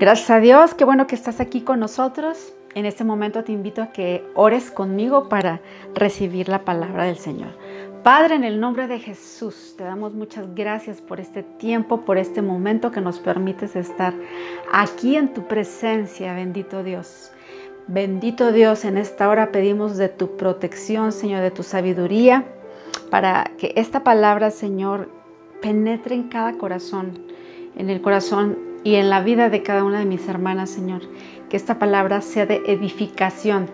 Gracias a Dios, qué bueno que estás aquí con nosotros. En este momento te invito a que ores conmigo para recibir la palabra del Señor. Padre, en el nombre de Jesús, te damos muchas gracias por este tiempo, por este momento que nos permites estar aquí en tu presencia, bendito Dios. Bendito Dios, en esta hora pedimos de tu protección, Señor, de tu sabiduría, para que esta palabra, Señor, penetre en cada corazón, en el corazón y en la vida de cada una de mis hermanas, Señor. Que esta palabra sea de edificación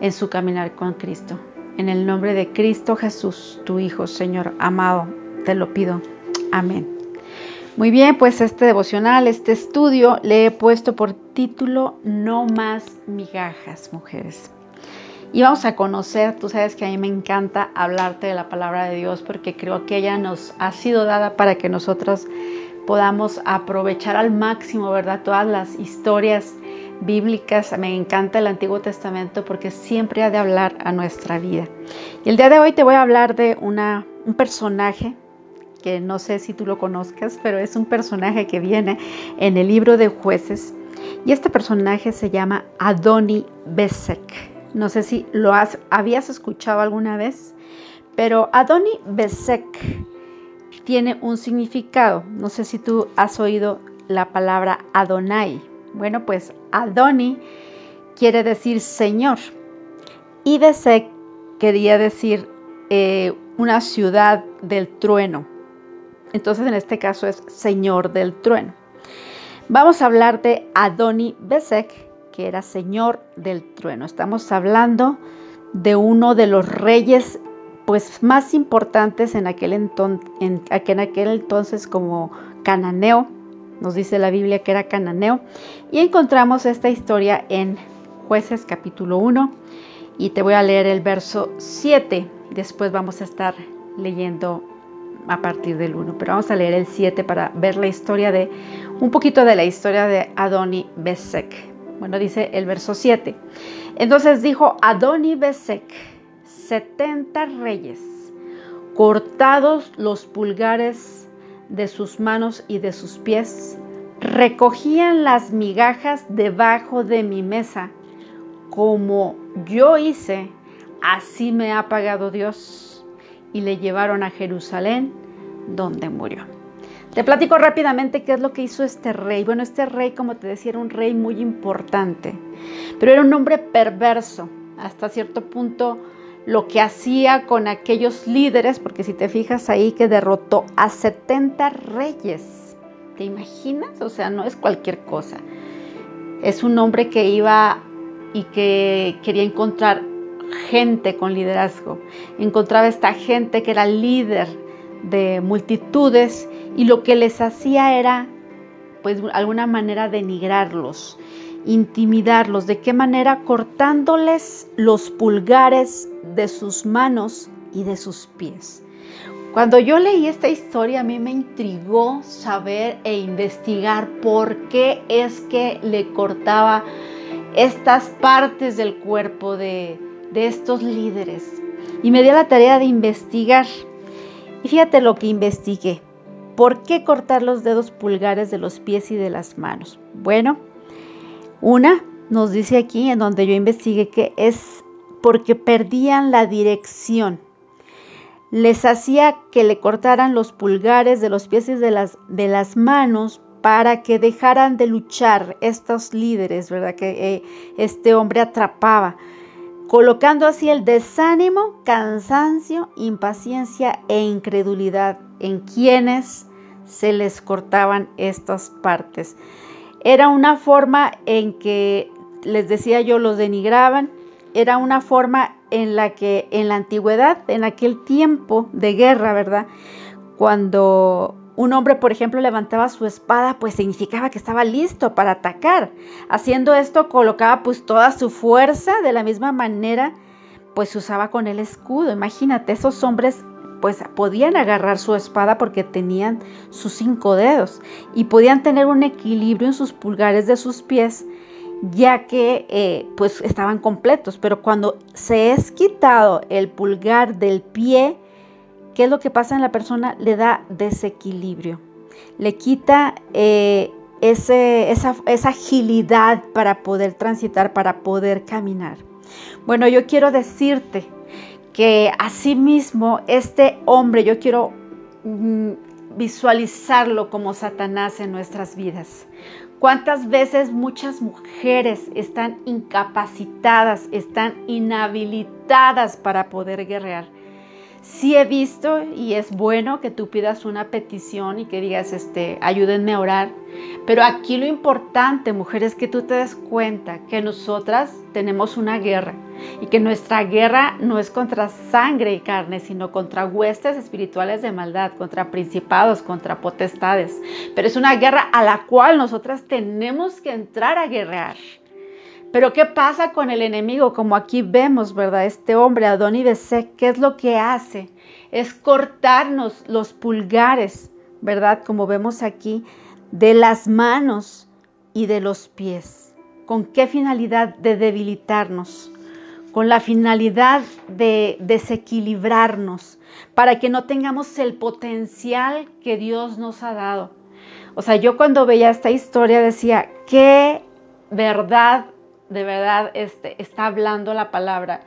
en su caminar con Cristo. En el nombre de Cristo Jesús, tu Hijo, Señor amado, te lo pido. Amén. Muy bien, pues este devocional, este estudio, le he puesto por título No más migajas, mujeres. Y vamos a conocer, tú sabes que a mí me encanta hablarte de la palabra de Dios porque creo que ella nos ha sido dada para que nosotros podamos aprovechar al máximo, ¿verdad? Todas las historias bíblicas. Me encanta el Antiguo Testamento porque siempre ha de hablar a nuestra vida. Y el día de hoy te voy a hablar de una, un personaje que no sé si tú lo conozcas, pero es un personaje que viene en el libro de jueces. Y este personaje se llama Adoni Besek. No sé si lo has, habías escuchado alguna vez, pero Adoni Besek tiene un significado. No sé si tú has oído la palabra Adonai. Bueno, pues Adoni quiere decir Señor y Besek quería decir eh, una ciudad del trueno. Entonces en este caso es Señor del trueno. Vamos a hablar de Adoni Besek, que era Señor del trueno. Estamos hablando de uno de los reyes pues más importantes en aquel, en, aquel entonces como cananeo, nos dice la Biblia que era cananeo, y encontramos esta historia en jueces capítulo 1, y te voy a leer el verso 7, después vamos a estar leyendo a partir del 1, pero vamos a leer el 7 para ver la historia de, un poquito de la historia de Adoni Besek. Bueno, dice el verso 7. Entonces dijo Adoni Besek, 70 reyes, cortados los pulgares de sus manos y de sus pies, recogían las migajas debajo de mi mesa, como yo hice, así me ha pagado Dios, y le llevaron a Jerusalén, donde murió. Te platico rápidamente qué es lo que hizo este rey. Bueno, este rey, como te decía, era un rey muy importante, pero era un hombre perverso. Hasta cierto punto lo que hacía con aquellos líderes, porque si te fijas ahí que derrotó a 70 reyes. ¿Te imaginas? O sea, no es cualquier cosa. Es un hombre que iba y que quería encontrar gente con liderazgo. Encontraba esta gente que era líder de multitudes y lo que les hacía era, pues, alguna manera denigrarlos, intimidarlos. ¿De qué manera? Cortándoles los pulgares de sus manos y de sus pies. Cuando yo leí esta historia a mí me intrigó saber e investigar por qué es que le cortaba estas partes del cuerpo de, de estos líderes. Y me dio la tarea de investigar. Y fíjate lo que investigué. ¿Por qué cortar los dedos pulgares de los pies y de las manos? Bueno, una nos dice aquí en donde yo investigué que es porque perdían la dirección. Les hacía que le cortaran los pulgares de los pies y de las, de las manos para que dejaran de luchar estos líderes, ¿verdad? Que eh, este hombre atrapaba, colocando así el desánimo, cansancio, impaciencia e incredulidad en quienes se les cortaban estas partes. Era una forma en que, les decía yo, los denigraban, era una forma en la que en la antigüedad, en aquel tiempo de guerra, ¿verdad? Cuando un hombre, por ejemplo, levantaba su espada, pues significaba que estaba listo para atacar. Haciendo esto, colocaba pues toda su fuerza de la misma manera, pues usaba con el escudo. Imagínate, esos hombres pues podían agarrar su espada porque tenían sus cinco dedos y podían tener un equilibrio en sus pulgares de sus pies ya que eh, pues estaban completos, pero cuando se es quitado el pulgar del pie, ¿qué es lo que pasa en la persona? Le da desequilibrio, le quita eh, esa, esa agilidad para poder transitar, para poder caminar. Bueno, yo quiero decirte que asimismo este hombre, yo quiero mm, visualizarlo como Satanás en nuestras vidas. ¿Cuántas veces muchas mujeres están incapacitadas, están inhabilitadas para poder guerrear? Sí he visto y es bueno que tú pidas una petición y que digas, este, ayúdenme a orar. Pero aquí lo importante, mujer, es que tú te des cuenta que nosotras tenemos una guerra y que nuestra guerra no es contra sangre y carne, sino contra huestes espirituales de maldad, contra principados, contra potestades. Pero es una guerra a la cual nosotras tenemos que entrar a guerrear. Pero ¿qué pasa con el enemigo? Como aquí vemos, ¿verdad? Este hombre, Adoni Besek, ¿qué es lo que hace? Es cortarnos los pulgares, ¿verdad? Como vemos aquí, de las manos y de los pies. ¿Con qué finalidad? De debilitarnos. Con la finalidad de desequilibrarnos, para que no tengamos el potencial que Dios nos ha dado. O sea, yo cuando veía esta historia decía, qué verdad de verdad este, está hablando la palabra.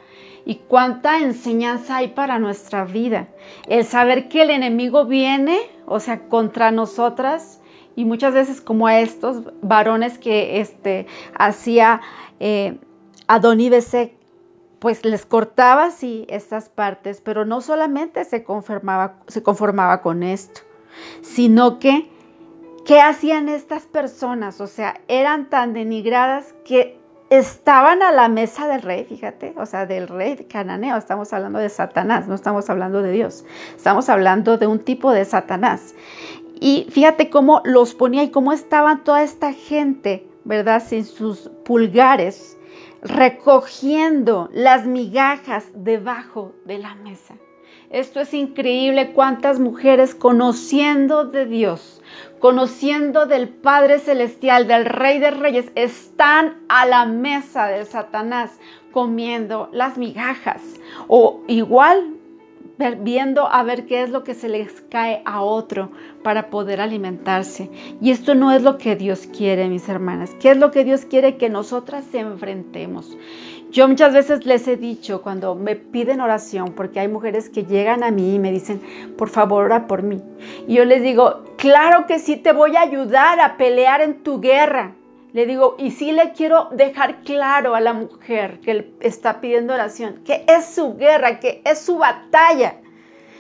Y cuánta enseñanza hay para nuestra vida. El saber que el enemigo viene, o sea, contra nosotras, y muchas veces como a estos varones que este, hacía eh, Adoní pues les cortaba así estas partes, pero no solamente se conformaba, se conformaba con esto, sino que, ¿qué hacían estas personas? O sea, eran tan denigradas que estaban a la mesa del rey, fíjate, o sea, del rey cananeo, estamos hablando de Satanás, no estamos hablando de Dios, estamos hablando de un tipo de Satanás. Y fíjate cómo los ponía y cómo estaban toda esta gente, ¿verdad? Sin sus pulgares, recogiendo las migajas debajo de la mesa. Esto es increíble cuántas mujeres conociendo de Dios, conociendo del Padre Celestial, del Rey de Reyes, están a la mesa de Satanás comiendo las migajas. O igual viendo a ver qué es lo que se les cae a otro para poder alimentarse. Y esto no es lo que Dios quiere, mis hermanas. ¿Qué es lo que Dios quiere que nosotras enfrentemos? Yo muchas veces les he dicho cuando me piden oración, porque hay mujeres que llegan a mí y me dicen, por favor, ora por mí. Y yo les digo, claro que sí te voy a ayudar a pelear en tu guerra. Le digo, y sí le quiero dejar claro a la mujer que está pidiendo oración, que es su guerra, que es su batalla.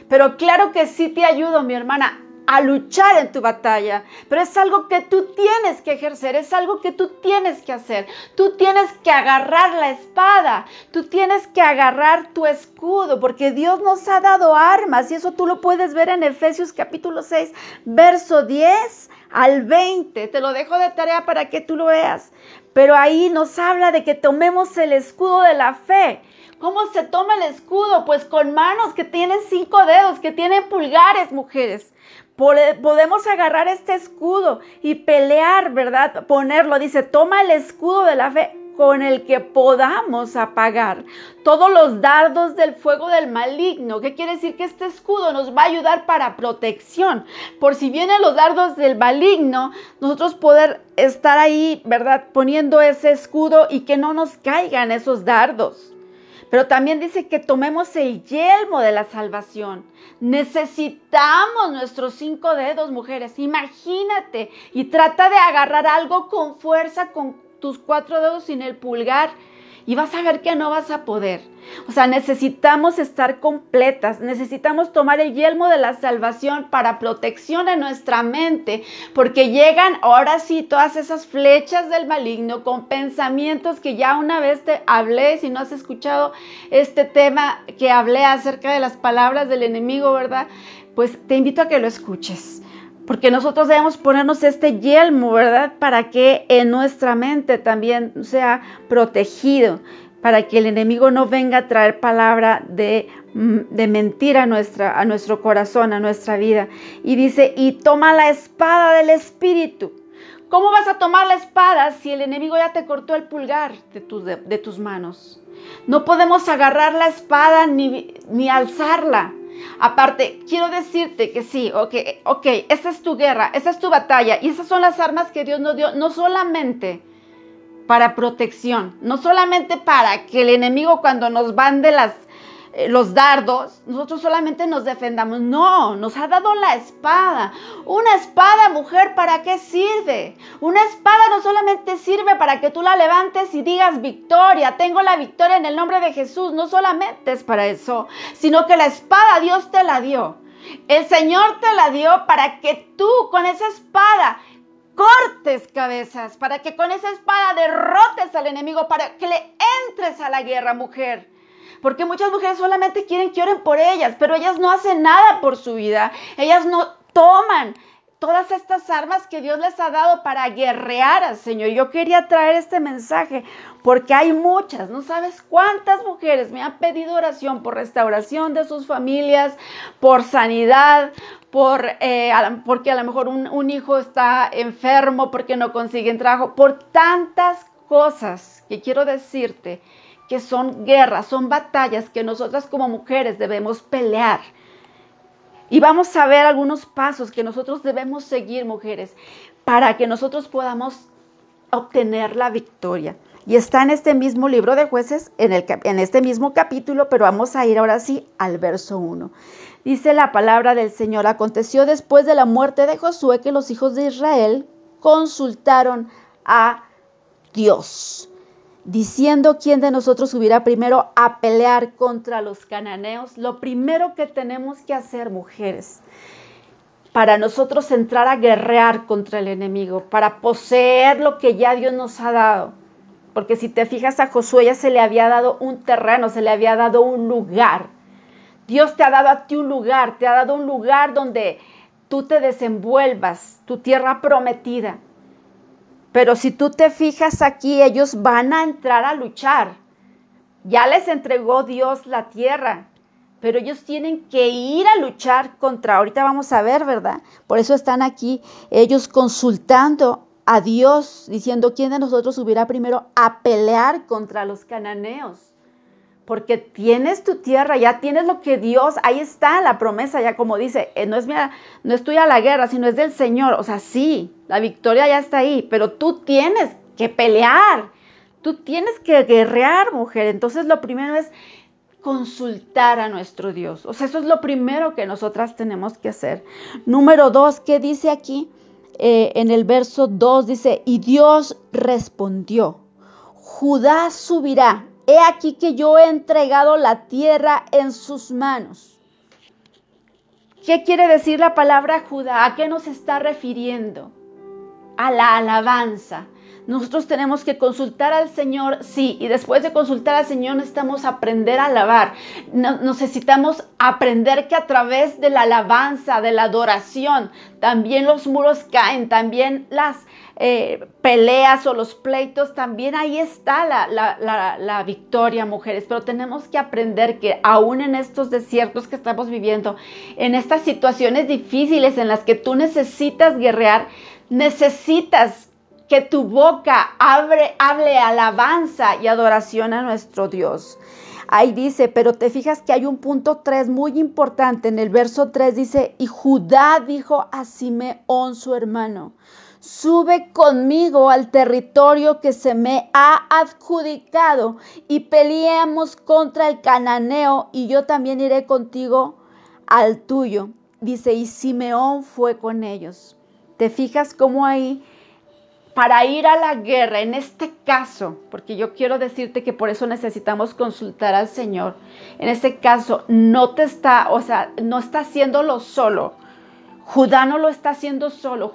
Pero claro que sí te ayudo, mi hermana a luchar en tu batalla, pero es algo que tú tienes que ejercer, es algo que tú tienes que hacer. Tú tienes que agarrar la espada, tú tienes que agarrar tu escudo, porque Dios nos ha dado armas y eso tú lo puedes ver en Efesios capítulo 6, verso 10 al 20. Te lo dejo de tarea para que tú lo veas. Pero ahí nos habla de que tomemos el escudo de la fe. ¿Cómo se toma el escudo? Pues con manos que tienen cinco dedos, que tienen pulgares, mujeres podemos agarrar este escudo y pelear, ¿verdad? Ponerlo, dice, toma el escudo de la fe con el que podamos apagar todos los dardos del fuego del maligno. ¿Qué quiere decir? Que este escudo nos va a ayudar para protección. Por si vienen los dardos del maligno, nosotros poder estar ahí, ¿verdad? Poniendo ese escudo y que no nos caigan esos dardos. Pero también dice que tomemos el yelmo de la salvación. Necesitamos nuestros cinco dedos, mujeres. Imagínate y trata de agarrar algo con fuerza con tus cuatro dedos sin el pulgar y vas a ver que no vas a poder. O sea, necesitamos estar completas, necesitamos tomar el yelmo de la salvación para protección en nuestra mente, porque llegan ahora sí todas esas flechas del maligno con pensamientos que ya una vez te hablé, si no has escuchado este tema que hablé acerca de las palabras del enemigo, ¿verdad? Pues te invito a que lo escuches. Porque nosotros debemos ponernos este yelmo, ¿verdad? Para que en nuestra mente también sea protegido, para que el enemigo no venga a traer palabra de, mm, de mentira a, nuestra, a nuestro corazón, a nuestra vida. Y dice, y toma la espada del Espíritu. ¿Cómo vas a tomar la espada si el enemigo ya te cortó el pulgar de, de, tus manos? No podemos agarrar la espada ni, ni alzarla Aparte, quiero decirte que sí, ok, ok, esa es tu guerra, esa es tu batalla y esas son las armas que Dios nos dio, no solamente para protección, no solamente para que el enemigo cuando nos van de las eh, los dardos, nosotros solamente nos defendamos. No, nos ha dado la espada. Una espada, mujer, ¿para qué sirve? Una espada no solamente sirve para que tú la levantes y digas victoria, tengo la victoria en el nombre de Jesús. No solamente es para eso, sino que la espada Dios te la dio. El Señor te la dio para que tú con esa espada cortes cabezas, para que con esa espada derrotes al enemigo, para que le entres a la guerra, mujer. Porque muchas mujeres solamente quieren que oren por ellas, pero ellas no hacen nada por su vida. Ellas no toman todas estas armas que Dios les ha dado para guerrear al Señor. Yo quería traer este mensaje porque hay muchas, no sabes cuántas mujeres me han pedido oración por restauración de sus familias, por sanidad, por, eh, porque a lo mejor un, un hijo está enfermo, porque no consiguen trabajo, por tantas cosas que quiero decirte que son guerras, son batallas que nosotras como mujeres debemos pelear. Y vamos a ver algunos pasos que nosotros debemos seguir, mujeres, para que nosotros podamos obtener la victoria. Y está en este mismo libro de jueces, en, este mismo capítulo, pero vamos a ir ahora sí al verso 1. Dice la palabra del Señor, aconteció después de la muerte de Josué que los hijos de Israel consultaron a Dios diciendo quién de nosotros subiera primero a pelear contra los cananeos, lo primero que tenemos que hacer, mujeres, para nosotros entrar a guerrear contra el enemigo, para poseer lo que ya Dios nos ha dado. Porque si te fijas a Josué ya se le había dado un terreno, se le había dado un lugar. Dios te ha dado a ti un lugar, te ha dado un lugar donde tú te desenvuelvas, tu tierra prometida. Pero si tú te fijas aquí, ellos van a entrar a luchar. Ya les entregó Dios la tierra, pero ellos tienen que ir a luchar contra, ahorita vamos a ver, ¿verdad? Por eso están aquí ellos consultando a Dios, diciendo quién de nosotros hubiera primero a pelear contra los cananeos porque tienes tu tierra, ya tienes lo que Dios, ahí está la promesa, ya como dice, eh, no es mía, no es tuya la guerra, sino es del Señor. O sea, sí, la victoria ya está ahí, pero tú tienes que pelear, tú tienes que guerrear, mujer. Entonces lo primero es consultar a nuestro Dios. O sea, eso es lo primero que nosotras tenemos que hacer. Número dos, ¿qué dice aquí? Eh, en el verso 2 dice, y Dios respondió, Judá subirá He aquí que yo he entregado la tierra en sus manos. ¿Qué quiere decir la palabra Judá? ¿A qué nos está refiriendo? A la alabanza. Nosotros tenemos que consultar al Señor, sí, y después de consultar al Señor necesitamos aprender a alabar. necesitamos aprender que a través de la alabanza, de la adoración, también los muros caen, también las eh, peleas o los pleitos, también ahí está la, victoria, mujeres. Pero tenemos que aprender que aún en estos desiertos que estamos viviendo, en estas situaciones difíciles en las que tú necesitas guerrear, necesitas que tu boca abre, hable alabanza y adoración a nuestro Dios. Ahí dice, pero te fijas que hay un punto 3 muy importante. En el verso 3 dice, y Judá dijo a Simeón su hermano, sube conmigo al territorio que se me ha adjudicado y peleemos contra el cananeo y yo también iré contigo al tuyo. Dice, y Simeón fue con ellos. ¿Te fijas cómo ahí, para ir a la guerra, en este caso, porque yo quiero decirte que por eso necesitamos consultar al Señor, en este caso no te está, o sea, no está haciéndolo solo, Judá no lo está haciendo solo,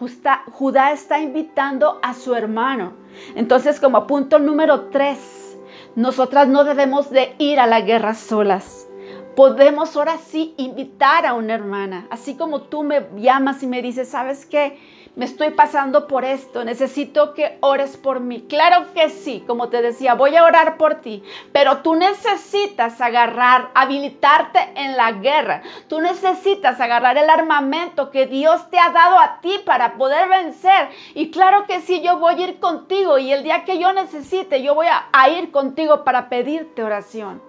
Judá está invitando a su hermano. Entonces, como punto número tres, nosotras no debemos de ir a la guerra solas. Podemos ahora sí invitar a una hermana, así como tú me llamas y me dices, ¿sabes qué? Me estoy pasando por esto, necesito que ores por mí. Claro que sí, como te decía, voy a orar por ti, pero tú necesitas agarrar, habilitarte en la guerra. Tú necesitas agarrar el armamento que Dios te ha dado a ti para poder vencer. Y claro que sí, yo voy a ir contigo y el día que yo necesite, yo voy a, ir contigo para pedirte oración.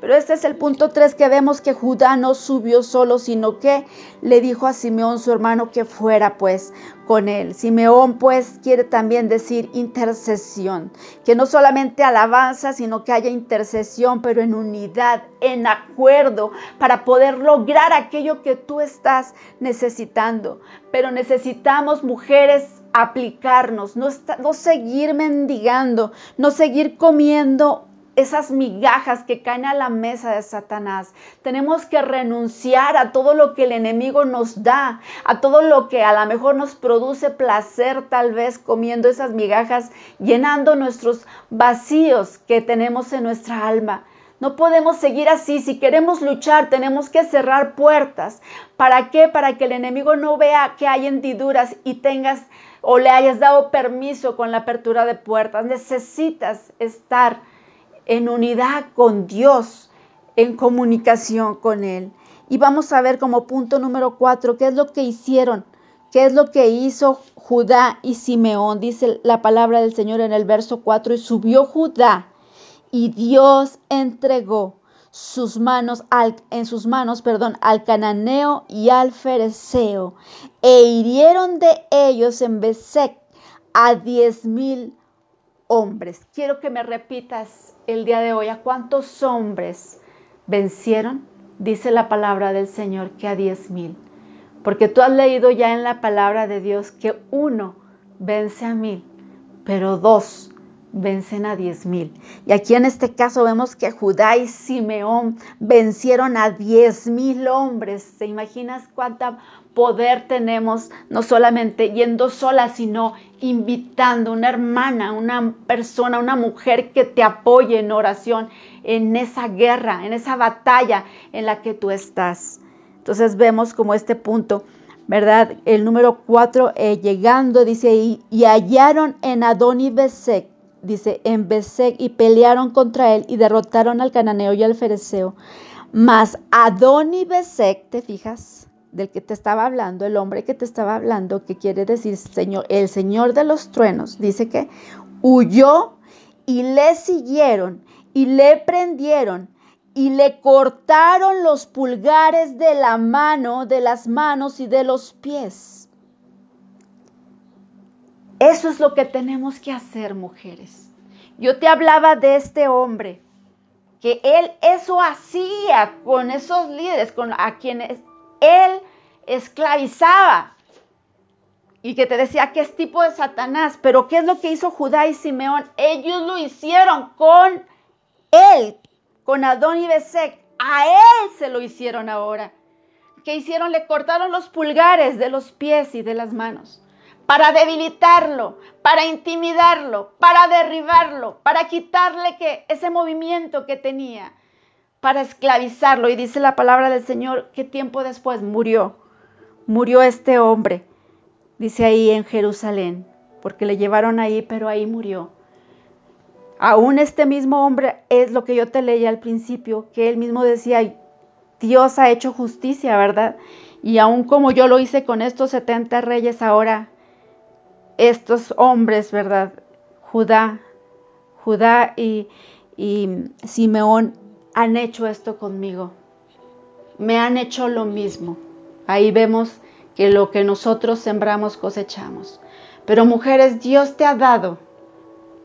Pero este es el punto 3 que vemos que Judá no subió solo, sino que le dijo a Simeón su hermano que fuera pues con él. Simeón pues quiere también decir intercesión, que no solamente alabanza, sino que haya intercesión, pero en unidad, en acuerdo, para poder lograr aquello que tú estás necesitando. Pero necesitamos mujeres aplicarnos, no, no seguir mendigando, no seguir comiendo esas migajas que caen a la mesa de Satanás. Tenemos que renunciar a todo lo que el enemigo nos da, a todo lo que a lo mejor nos produce placer tal vez comiendo esas migajas, llenando nuestros vacíos que tenemos en nuestra alma. No podemos seguir así. Si queremos luchar, tenemos que cerrar puertas. ¿Para qué? Para que el enemigo no vea que hay hendiduras y tengas o le hayas dado permiso con la apertura de puertas. Necesitas estar en unidad con Dios, en comunicación con Él. Y vamos a ver como punto número cuatro, qué es lo que hicieron, qué es lo que hizo Judá y Simeón. Dice la palabra del Señor en el verso 4, y subió Judá y Dios entregó sus manos en sus manos, perdón, al cananeo y al fereceo, e hirieron de ellos en Besec a diez mil hombres. Quiero que me repitas el día de hoy, ¿a cuántos hombres vencieron? Dice la palabra del Señor que a diez mil. Porque tú has leído ya en la palabra de Dios que uno vence a mil, pero dos vencen a diez mil. Y aquí en este caso vemos que Judá y Simeón vencieron a diez mil hombres. ¿Te imaginas cuánta poder tenemos, no solamente yendo sola, sino invitando una hermana, una persona, una mujer que te apoye en oración en esa guerra, en esa batalla en la que tú estás. Entonces vemos como este punto, ¿verdad? El número cuatro, eh, llegando, dice, y, y hallaron en Adoni Besek, dice, en Besek, y pelearon contra él y derrotaron al cananeo y al fereceo. Mas Adoni Besek, ¿te fijas? del que te estaba hablando, el hombre que te estaba hablando, que quiere decir Señor, el Señor de los truenos, dice que huyó y le siguieron y le prendieron y le cortaron los pulgares de la mano, de las manos y de los pies. Eso es lo que tenemos que hacer, mujeres. Yo te hablaba de este hombre, que él eso hacía con esos líderes, con a quienes él esclavizaba y que te decía que es tipo de Satanás. Pero ¿qué es lo que hizo Judá y Simeón? Ellos lo hicieron con él, con Adón y Besek. A él se lo hicieron ahora. ¿Qué hicieron? Le cortaron los pulgares de los pies y de las manos para debilitarlo, para intimidarlo, para derribarlo, para quitarle que ese movimiento que tenía para esclavizarlo. Y dice la palabra del Señor que tiempo después murió. Murió este hombre, dice ahí en Jerusalén, porque le llevaron ahí, pero ahí murió. Aún este mismo hombre es lo que yo te leí al principio, que él mismo decía, Dios ha hecho justicia, ¿verdad? Y aún como yo lo hice con estos 70 reyes, ahora estos hombres, ¿verdad? Judá, Judá y, y Simeón han hecho esto conmigo. Me han hecho lo mismo. Ahí vemos que lo que nosotros sembramos cosechamos. Pero mujeres, Dios te ha dado.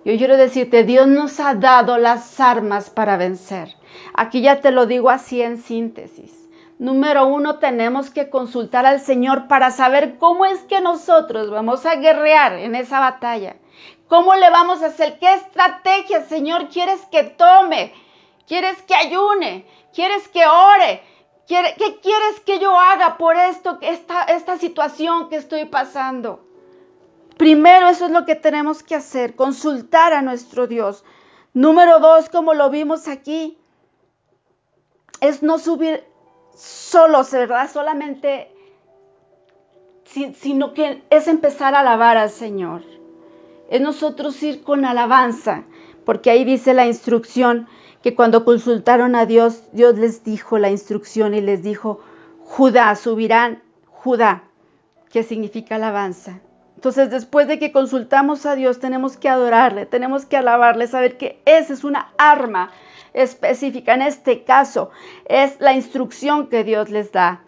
Yo quiero decirte, Dios nos ha dado las armas para vencer. Aquí ya te lo digo así en síntesis. Número uno, tenemos que consultar al Señor para saber cómo es que nosotros vamos a guerrear en esa batalla. ¿Cómo le vamos a hacer? ¿Qué estrategia, Señor, quieres que tome? ¿Quieres que ayune? ¿Quieres que ore? ¿Qué quieres que yo haga por esto, esta, esta situación que estoy pasando? Primero, eso es lo que tenemos que hacer, consultar a nuestro Dios. Número dos, como lo vimos aquí, es no subir solos, ¿verdad? Solamente, sino que es empezar a alabar al Señor. Es nosotros ir con alabanza, porque ahí dice la instrucción que cuando consultaron a Dios, Dios les dijo la instrucción y les dijo, Judá, subirán Judá, que significa alabanza. Entonces, después de que consultamos a Dios, tenemos que adorarle, tenemos que alabarle, saber que esa es una arma específica. En este caso, es la instrucción que Dios les da.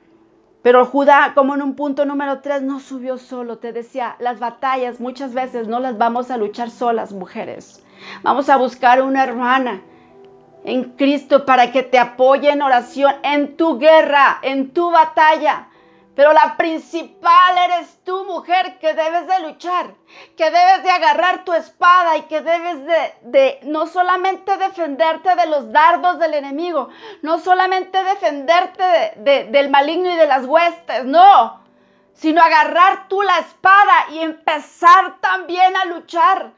Pero Judá, como en un punto número 3, no subió solo. Te decía, las batallas muchas veces no las vamos a luchar solas, mujeres. Vamos a buscar una hermana en Cristo para que te apoye en oración en tu guerra, en tu batalla. Pero la principal eres tú, mujer, que debes de luchar, que debes de agarrar tu espada y que debes de, no solamente defenderte de los dardos del enemigo, no solamente defenderte del maligno y de las huestes, no, sino agarrar tú la espada y empezar también a luchar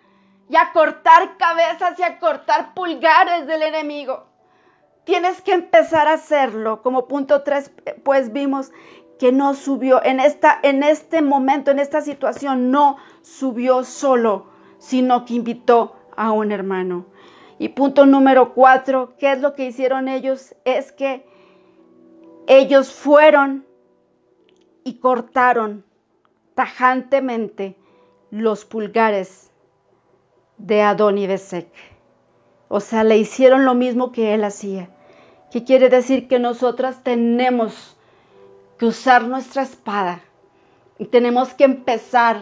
y a cortar cabezas y a cortar pulgares del enemigo. Tienes que empezar a hacerlo. Como punto 3, pues vimos que no subió en, esta, en este momento, en esta situación, no subió solo, sino que invitó a un hermano. Y punto número cuatro, ¿qué es lo que hicieron ellos? Es que ellos fueron y cortaron tajantemente los pulgares de Adoni Besek. O sea, le hicieron lo mismo que él hacía. ¿Qué quiere decir? Que nosotras tenemos que usar nuestra espada. Y tenemos que empezar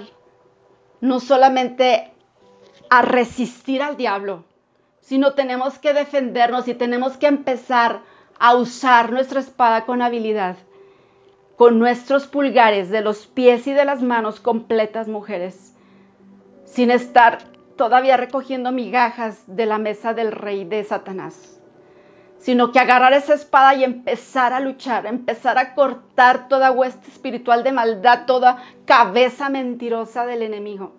no solamente a resistir al diablo, sino tenemos que defendernos y tenemos que empezar a usar nuestra espada con habilidad, con nuestros pulgares de los pies y de las manos completas, mujeres, sin estar todavía recogiendo migajas de la mesa del rey de Satanás sino que agarrar esa espada y empezar a luchar, empezar a cortar toda hueste espiritual de maldad, toda cabeza mentirosa del enemigo.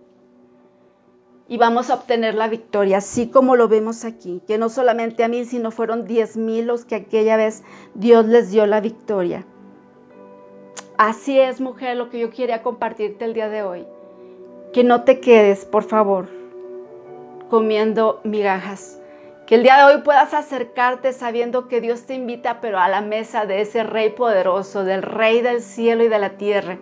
Y vamos a obtener la victoria, así como lo vemos aquí, que no solamente a mí, sino fueron diez mil los que aquella vez Dios les dio la victoria. Así es, mujer, lo que yo quería compartirte el día de hoy. Que no te quedes, por favor, comiendo migajas que el día de hoy puedas acercarte sabiendo que Dios te invita, pero a la mesa de ese Rey poderoso, del Rey del cielo y de la tierra.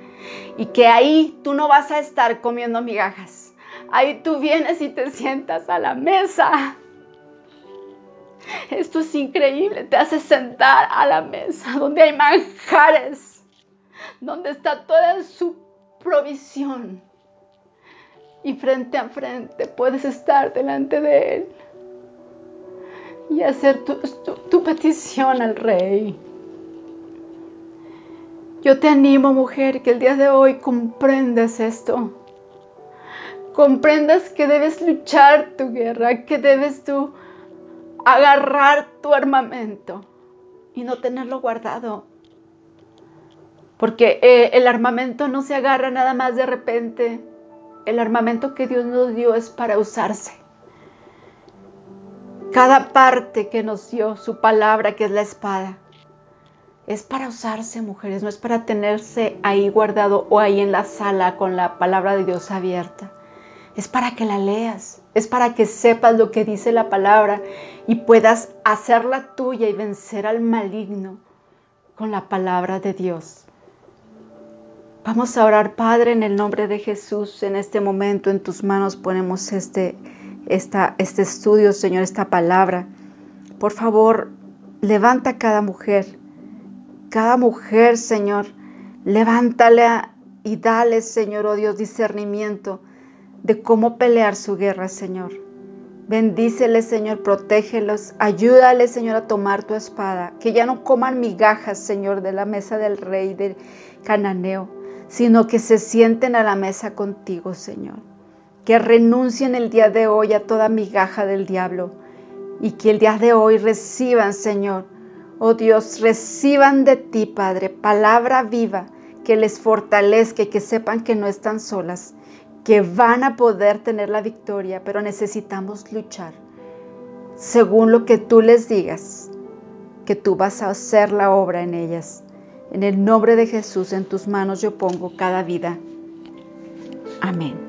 Y que ahí tú no vas a estar comiendo migajas. Ahí tú vienes y te sientas a la mesa. Esto es increíble. Te hace sentar a la mesa donde hay manjares, donde está toda su provisión. Y frente a frente puedes estar delante de Él y hacer tu, petición al rey. Yo te animo, mujer, que el día de hoy comprendas esto. Comprendas que debes luchar tu guerra, que debes tú agarrar tu armamento y no tenerlo guardado. Porque eh, el armamento no se agarra nada más de repente. El armamento que Dios nos dio es para usarse. Cada parte que nos dio su palabra, que es la espada, es para usarse, mujeres, no es para tenerse ahí guardado o ahí en la sala con la palabra de Dios abierta. Es para que la leas, es para que sepas lo que dice la palabra y puedas hacerla tuya y vencer al maligno con la palabra de Dios. Vamos a orar, Padre, en el nombre de Jesús. En este momento en tus manos ponemos este este estudio, Señor, esta palabra. Por favor, levanta a cada mujer, cada mujer, Señor, levántale y dale, Señor, oh Dios, discernimiento de cómo pelear su guerra, Señor. Bendícele, Señor, protégelos. Ayúdale, Señor, a tomar tu espada. Que ya no coman migajas, Señor, de la mesa del rey del cananeo, sino que se sienten a la mesa contigo, Señor que renuncien el día de hoy a toda migaja del diablo y que el día de hoy reciban, Señor, oh Dios, reciban de ti, Padre, palabra viva que les fortalezca y que sepan que no están solas, que van a poder tener la victoria, pero necesitamos luchar según lo que tú les digas, que tú vas a hacer la obra en ellas. En el nombre de Jesús, en tus manos yo pongo cada vida. Amén.